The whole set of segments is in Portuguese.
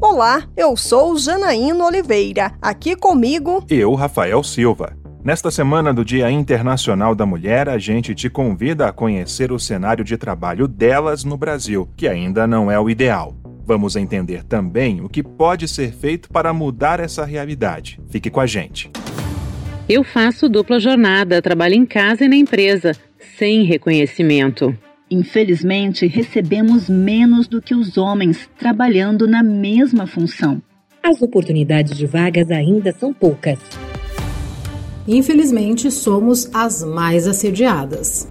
Olá, eu sou Janaína Oliveira. Aqui comigo. Eu, Rafael Silva. Nesta semana do Dia Internacional da Mulher, a gente te convida a conhecer o cenário de trabalho delas no Brasil, que ainda não é o ideal. Vamos entender também o que pode ser feito para mudar essa realidade. Fique com a gente. Eu faço dupla jornada, trabalho em casa e na empresa, sem reconhecimento. Infelizmente, recebemos menos do que os homens trabalhando na mesma função. As oportunidades de vagas ainda são poucas. Infelizmente, somos as mais assediadas.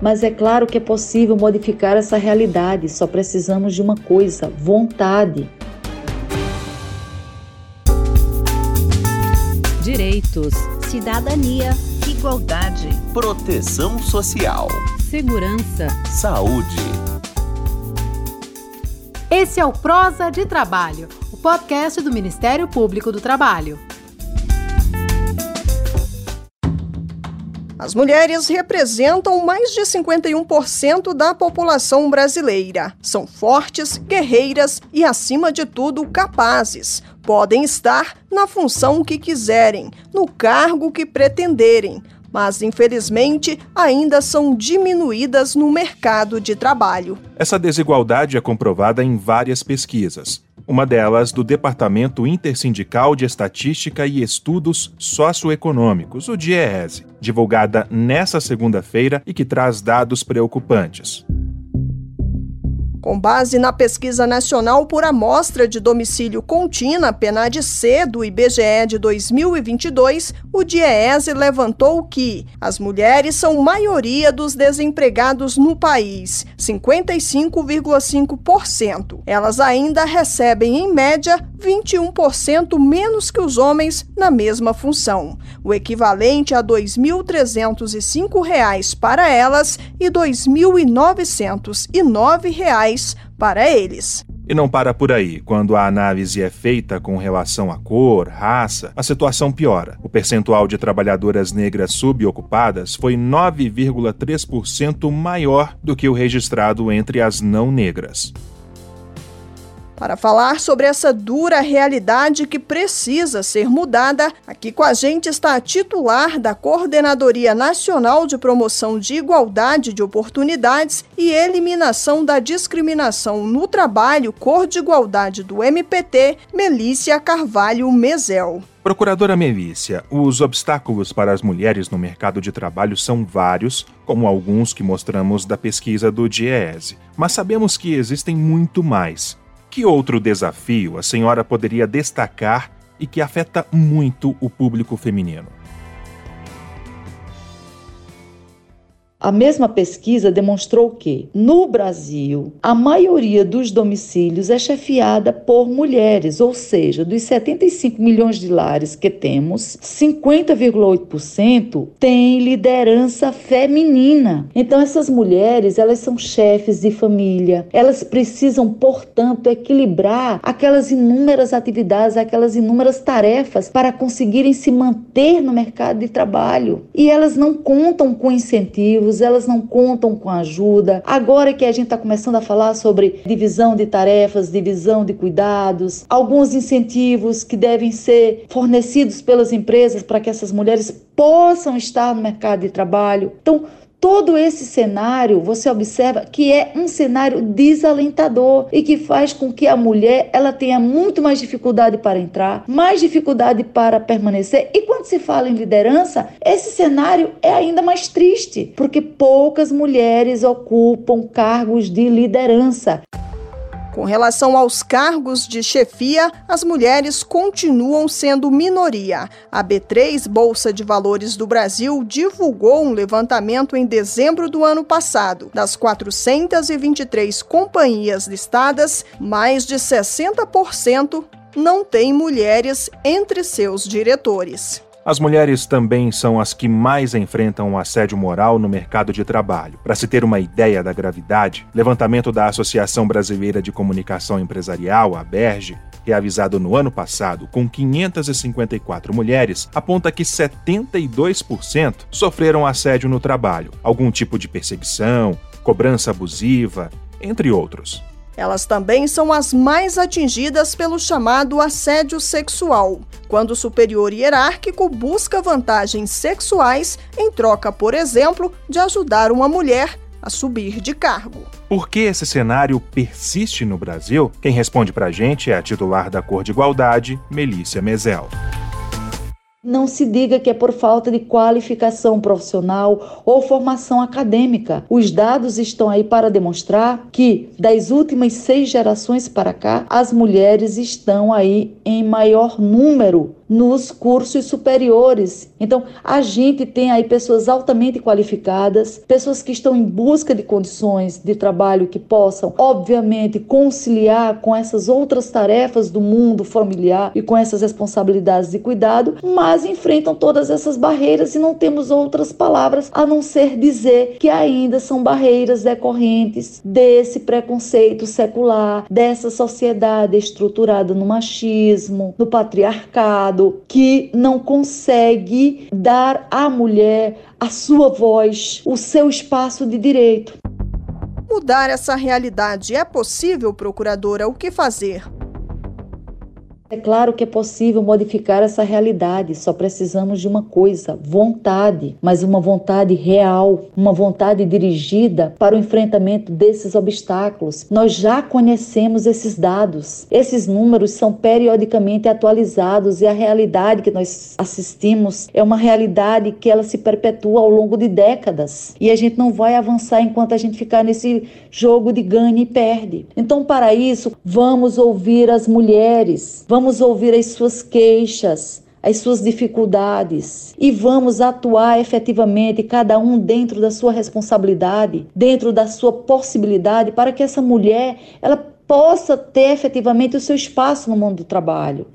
Mas é claro que é possível modificar essa realidade, só precisamos de uma coisa: vontade. Direitos, cidadania, igualdade, proteção social, segurança, saúde. Esse é o Prosa de Trabalho, o podcast do Ministério Público do Trabalho. As mulheres representam mais de 51% da população brasileira. São fortes, guerreiras e, acima de tudo, capazes. Podem estar na função que quiserem, no cargo que pretenderem, mas infelizmente ainda são diminuídas no mercado de trabalho. Essa desigualdade é comprovada em várias pesquisas uma delas do Departamento Intersindical de Estatística e Estudos Socioeconômicos, o DIEESE, divulgada nesta segunda-feira e que traz dados preocupantes. Com base na pesquisa nacional por amostra de domicílio contínua, PNAD-C, do IBGE de 2022, o DIEESE levantou que as mulheres são maioria dos desempregados no país, 55,5%. Elas ainda recebem, em média, 21% menos que os homens na mesma função, o equivalente a R$ 2.305 para elas e R$ 2.909 para eles. E não para por aí. Quando a análise é feita com relação à cor, raça, a situação piora. O percentual de trabalhadoras negras subocupadas foi 9,3% maior do que o registrado entre as não negras. Para falar sobre essa dura realidade que precisa ser mudada, aqui com a gente está a titular da Coordenadoria Nacional de Promoção de Igualdade de Oportunidades e Eliminação da Discriminação no Trabalho Cor de Igualdade do MPT, Melícia Carvalho Mezel. Procuradora Melícia, os obstáculos para as mulheres no mercado de trabalho são vários, como alguns que mostramos da pesquisa do DIEESE, mas sabemos que existem muito mais. Que outro desafio a senhora poderia destacar e que afeta muito o público feminino? A mesma pesquisa demonstrou que, no Brasil, a maioria dos domicílios é chefiada por mulheres, ou seja, dos 75 milhões de lares que temos, 50,8% tem liderança feminina. Então essas mulheres, elas são chefes de família. Elas precisam, portanto, equilibrar aquelas inúmeras atividades, aquelas inúmeras tarefas para conseguirem se manter no mercado de trabalho. E elas não contam com incentivos elas não contam com ajuda. Agora que a gente está começando a falar sobre divisão de tarefas, divisão de cuidados, alguns incentivos que devem ser fornecidos pelas empresas para que essas mulheres possam estar no mercado de trabalho. Então, Todo esse cenário, você observa que é um cenário desalentador e que faz com que a mulher ela tenha muito mais dificuldade para entrar, mais dificuldade para permanecer. E quando se fala em liderança, esse cenário é ainda mais triste, porque poucas mulheres ocupam cargos de liderança. Com relação aos cargos de chefia, as mulheres continuam sendo minoria. A B3 Bolsa de Valores do Brasil divulgou um levantamento em dezembro do ano passado. Das 423 companhias listadas, mais de 60% não têm mulheres entre seus diretores. As mulheres também são as que mais enfrentam o assédio moral no mercado de trabalho. Para se ter uma ideia da gravidade, levantamento da Associação Brasileira de Comunicação Empresarial, a BERGE, realizado no ano passado com 554 mulheres, aponta que 72% sofreram assédio no trabalho, algum tipo de perseguição, cobrança abusiva, entre outros. Elas também são as mais atingidas pelo chamado assédio sexual, quando o superior hierárquico busca vantagens sexuais em troca, por exemplo, de ajudar uma mulher a subir de cargo. Por que esse cenário persiste no Brasil? Quem responde para a gente é a titular da Cor de Igualdade, Melícia Mezel. Não se diga que é por falta de qualificação profissional ou formação acadêmica. Os dados estão aí para demonstrar que, das últimas seis gerações para cá, as mulheres estão aí em maior número nos cursos superiores. Então, a gente tem aí pessoas altamente qualificadas, pessoas que estão em busca de condições de trabalho que possam, obviamente, conciliar com essas outras tarefas do mundo familiar e com essas responsabilidades de cuidado, mas enfrentam todas essas barreiras e não temos outras palavras a não ser dizer que ainda são barreiras decorrentes desse preconceito secular, dessa sociedade estruturada no machismo, no patriarcado que não consegue dar à mulher a sua voz, o seu espaço de direito. Mudar essa realidade é possível, procuradora? O que fazer? É claro que é possível modificar essa realidade, só precisamos de uma coisa: vontade, mas uma vontade real, uma vontade dirigida para o enfrentamento desses obstáculos. Nós já conhecemos esses dados, esses números são periodicamente atualizados e a realidade que nós assistimos é uma realidade que ela se perpetua ao longo de décadas e a gente não vai avançar enquanto a gente ficar nesse jogo de ganha e perde. Então, para isso, vamos ouvir as mulheres, vamos vamos ouvir as suas queixas, as suas dificuldades e vamos atuar efetivamente, cada um dentro da sua responsabilidade, dentro da sua possibilidade, para que essa mulher ela possa ter efetivamente o seu espaço no mundo do trabalho.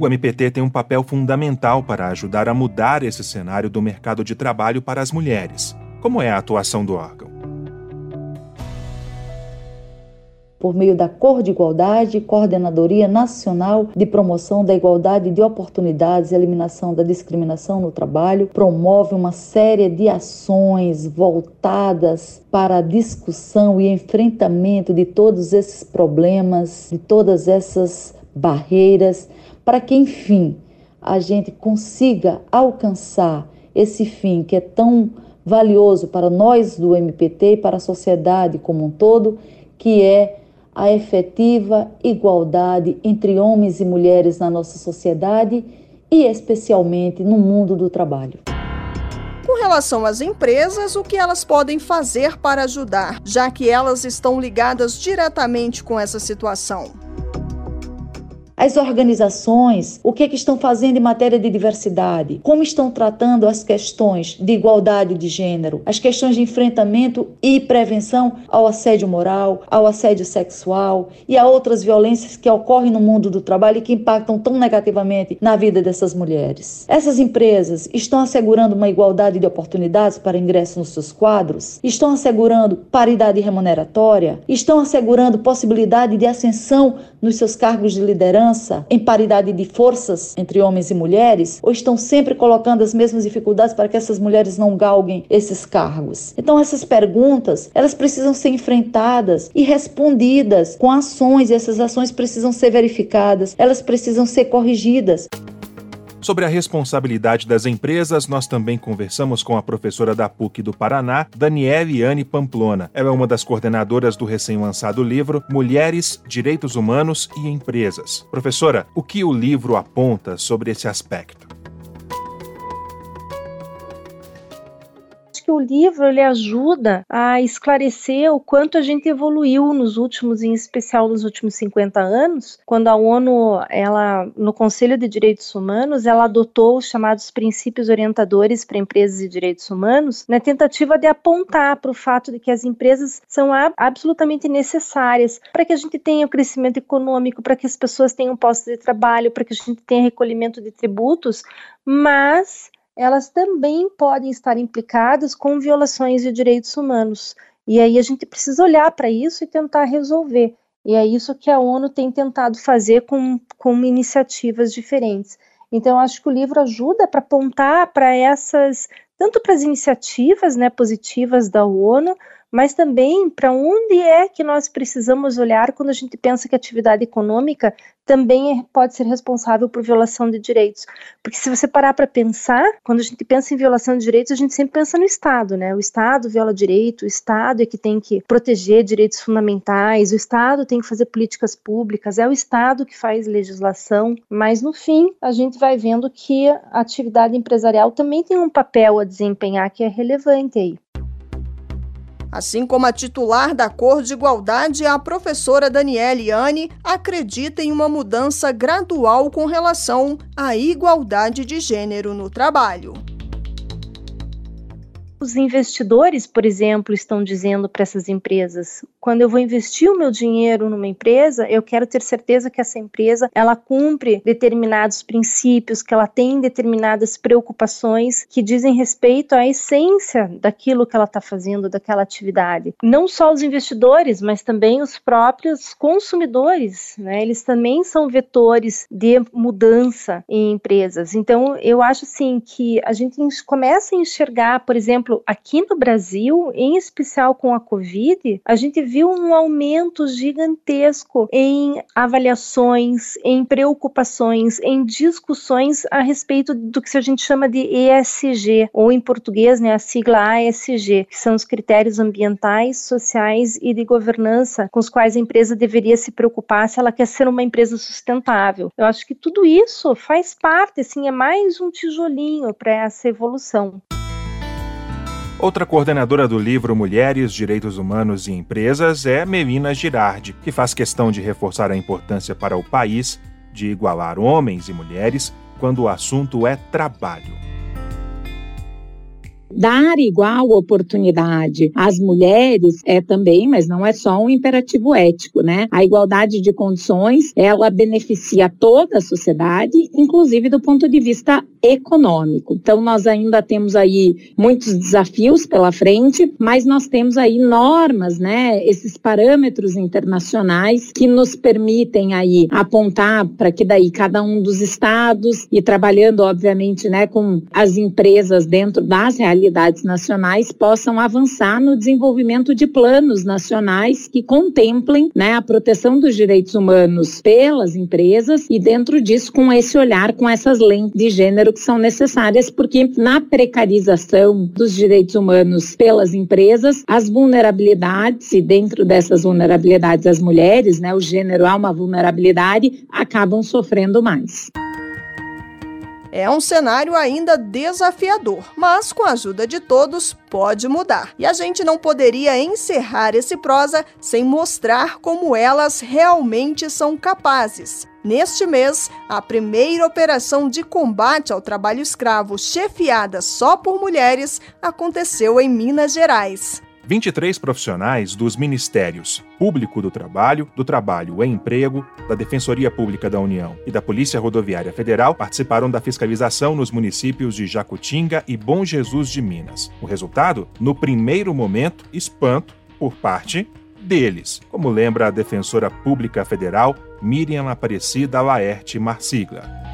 O MPT tem um papel fundamental para ajudar a mudar esse cenário do mercado de trabalho para as mulheres. Como é a atuação do órgão? Por meio da Cor de Igualdade, Coordenadoria Nacional de Promoção da Igualdade de Oportunidades e Eliminação da Discriminação no Trabalho, promove uma série de ações voltadas para a discussão e enfrentamento de todos esses problemas, de todas essas barreiras, para que, enfim, a gente consiga alcançar esse fim que é tão valioso para nós do MPT e para a sociedade como um todo, que é a efetiva igualdade entre homens e mulheres na nossa sociedade e, especialmente, no mundo do trabalho. Com relação às empresas, o que elas podem fazer para ajudar, já que elas estão ligadas diretamente com essa situação? As organizações, o que, é que estão fazendo em matéria de diversidade? Como estão tratando as questões de igualdade de gênero? As questões de enfrentamento e prevenção ao assédio moral, ao assédio sexual e a outras violências que ocorrem no mundo do trabalho e que impactam tão negativamente na vida dessas mulheres. Essas empresas estão assegurando uma igualdade de oportunidades para ingresso nos seus quadros? Estão assegurando paridade remuneratória? Estão assegurando possibilidade de ascensão nos seus cargos de liderança? Em paridade de forças entre homens e mulheres, ou estão sempre colocando as mesmas dificuldades para que essas mulheres não galguem esses cargos? Então essas perguntas, elas precisam ser enfrentadas e respondidas com ações, e essas ações precisam ser verificadas, elas precisam ser corrigidas. Sobre a responsabilidade das empresas, nós também conversamos com a professora da PUC do Paraná, Daniele Anne Pamplona. Ela é uma das coordenadoras do recém-lançado livro Mulheres, Direitos Humanos e Empresas. Professora, o que o livro aponta sobre esse aspecto? O livro ele ajuda a esclarecer o quanto a gente evoluiu nos últimos, em especial nos últimos 50 anos, quando a ONU, ela, no Conselho de Direitos Humanos, ela adotou os chamados princípios orientadores para empresas e direitos humanos, na tentativa de apontar para o fato de que as empresas são absolutamente necessárias para que a gente tenha o crescimento econômico, para que as pessoas tenham postos de trabalho, para que a gente tenha recolhimento de tributos, mas elas também podem estar implicadas com violações de direitos humanos. E aí a gente precisa olhar para isso e tentar resolver. E é isso que a ONU tem tentado fazer com, com iniciativas diferentes. Então, acho que o livro ajuda para apontar para essas, tanto para as iniciativas né, positivas da ONU, mas também para onde é que nós precisamos olhar quando a gente pensa que a atividade econômica também é, pode ser responsável por violação de direitos. Porque se você parar para pensar, quando a gente pensa em violação de direitos, a gente sempre pensa no Estado, né? O Estado viola direito, o Estado é que tem que proteger direitos fundamentais, o Estado tem que fazer políticas públicas, é o Estado que faz legislação, mas no fim a gente vai vendo que a atividade empresarial também tem um papel a desempenhar que é relevante aí. Assim como a titular da Cor de Igualdade, a professora Daniele Anne acredita em uma mudança gradual com relação à igualdade de gênero no trabalho. Os investidores, por exemplo, estão dizendo para essas empresas: quando eu vou investir o meu dinheiro numa empresa, eu quero ter certeza que essa empresa ela cumpre determinados princípios, que ela tem determinadas preocupações que dizem respeito à essência daquilo que ela está fazendo, daquela atividade. Não só os investidores, mas também os próprios consumidores, né? Eles também são vetores de mudança em empresas. Então, eu acho assim que a gente começa a enxergar, por exemplo, aqui no Brasil, em especial com a Covid, a gente viu um aumento gigantesco em avaliações, em preocupações, em discussões a respeito do que a gente chama de ESG, ou em português, né, a sigla ASG, que são os critérios ambientais, sociais e de governança com os quais a empresa deveria se preocupar se ela quer ser uma empresa sustentável. Eu acho que tudo isso faz parte, assim, é mais um tijolinho para essa evolução. Outra coordenadora do livro Mulheres, Direitos Humanos e Empresas é Melina Girardi, que faz questão de reforçar a importância para o país de igualar homens e mulheres quando o assunto é trabalho dar igual oportunidade às mulheres é também, mas não é só um imperativo ético, né? A igualdade de condições, ela beneficia toda a sociedade, inclusive do ponto de vista econômico. Então nós ainda temos aí muitos desafios pela frente, mas nós temos aí normas, né? Esses parâmetros internacionais que nos permitem aí apontar para que daí cada um dos estados e trabalhando obviamente, né, com as empresas dentro das realidades realidades nacionais possam avançar no desenvolvimento de planos nacionais que contemplem né, a proteção dos direitos humanos pelas empresas e dentro disso com esse olhar, com essas lentes de gênero que são necessárias, porque na precarização dos direitos humanos pelas empresas, as vulnerabilidades e dentro dessas vulnerabilidades as mulheres, né, o gênero há uma vulnerabilidade, acabam sofrendo mais. É um cenário ainda desafiador, mas com a ajuda de todos pode mudar. E a gente não poderia encerrar esse prosa sem mostrar como elas realmente são capazes. Neste mês, a primeira operação de combate ao trabalho escravo chefiada só por mulheres aconteceu em Minas Gerais. 23 profissionais dos Ministérios Público do Trabalho, do Trabalho e Emprego, da Defensoria Pública da União e da Polícia Rodoviária Federal participaram da fiscalização nos municípios de Jacutinga e Bom Jesus de Minas. O resultado, no primeiro momento, espanto por parte deles, como lembra a defensora pública federal Miriam Aparecida Laerte Marsigla.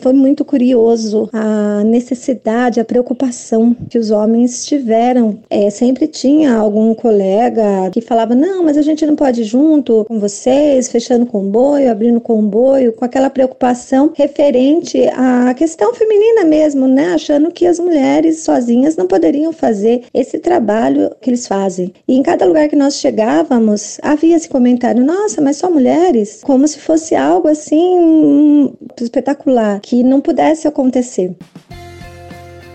Foi muito curioso a necessidade, a preocupação que os homens tiveram. É, sempre tinha algum colega que falava: não, mas a gente não pode ir junto com vocês, fechando comboio, abrindo comboio, com aquela preocupação referente à questão feminina mesmo, né? Achando que as mulheres sozinhas não poderiam fazer esse trabalho que eles fazem. E em cada lugar que nós chegávamos, havia esse comentário: nossa, mas só mulheres? Como se fosse algo assim hum, espetacular que não pudesse acontecer.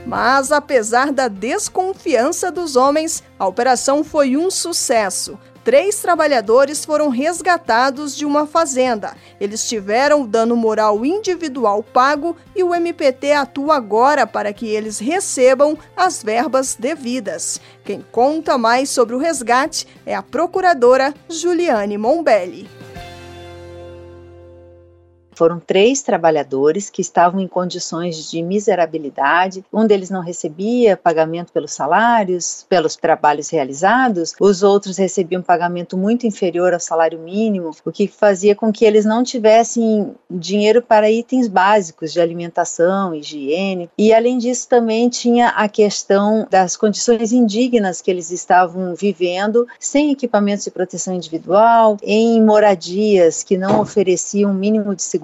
Mas, apesar da desconfiança dos homens, a operação foi um sucesso. Três trabalhadores foram resgatados de uma fazenda. Eles tiveram o dano moral individual pago e o MPT atua agora para que eles recebam as verbas devidas. Quem conta mais sobre o resgate é a procuradora Juliane Mombelli. Foram três trabalhadores que estavam em condições de miserabilidade. Um deles não recebia pagamento pelos salários, pelos trabalhos realizados, os outros recebiam pagamento muito inferior ao salário mínimo, o que fazia com que eles não tivessem dinheiro para itens básicos de alimentação, higiene. E além disso, também tinha a questão das condições indignas que eles estavam vivendo, sem equipamentos de proteção individual, em moradias que não ofereciam um mínimo de segurança.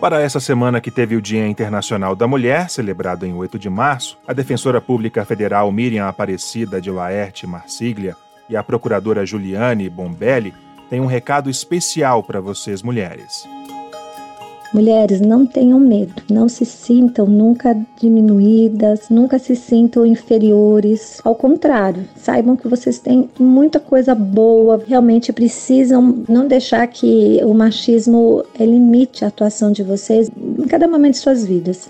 Para essa semana que teve o Dia Internacional da Mulher, celebrado em 8 de março, a defensora pública federal Miriam Aparecida de Laerte Marsiglia e a procuradora Juliane Bombelli têm um recado especial para vocês mulheres. Mulheres, não tenham medo, não se sintam nunca diminuídas, nunca se sintam inferiores. Ao contrário, saibam que vocês têm muita coisa boa, realmente precisam não deixar que o machismo limite a atuação de vocês em cada momento de suas vidas.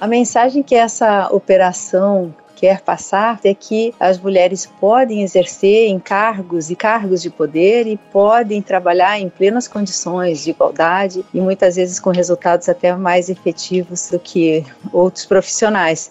A mensagem que essa operação quer passar é que as mulheres podem exercer encargos e cargos de poder e podem trabalhar em plenas condições de igualdade e muitas vezes com resultados até mais efetivos do que outros profissionais.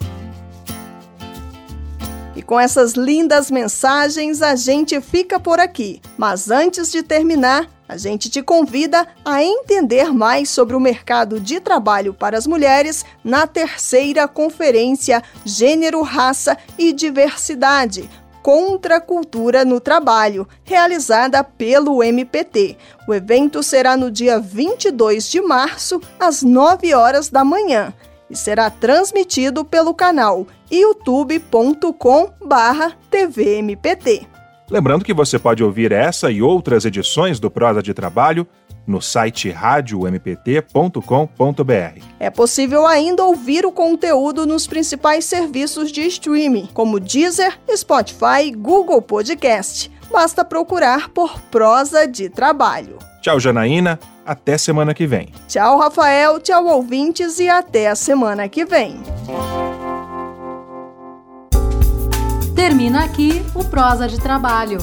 E com essas lindas mensagens, a gente fica por aqui. Mas antes de terminar, a gente te convida a entender mais sobre o mercado de trabalho para as mulheres na terceira conferência Gênero, Raça e Diversidade. Contra a Cultura no Trabalho, realizada pelo MPT. O evento será no dia 22 de março, às 9 horas da manhã, e será transmitido pelo canal youtube.com/tvmpt. Lembrando que você pode ouvir essa e outras edições do Prosa de Trabalho no site radiompt.com.br. É possível ainda ouvir o conteúdo nos principais serviços de streaming, como Deezer, Spotify e Google Podcast. Basta procurar por Prosa de Trabalho. Tchau, Janaína. Até semana que vem. Tchau, Rafael. Tchau, ouvintes. E até a semana que vem. Termina aqui o Prosa de Trabalho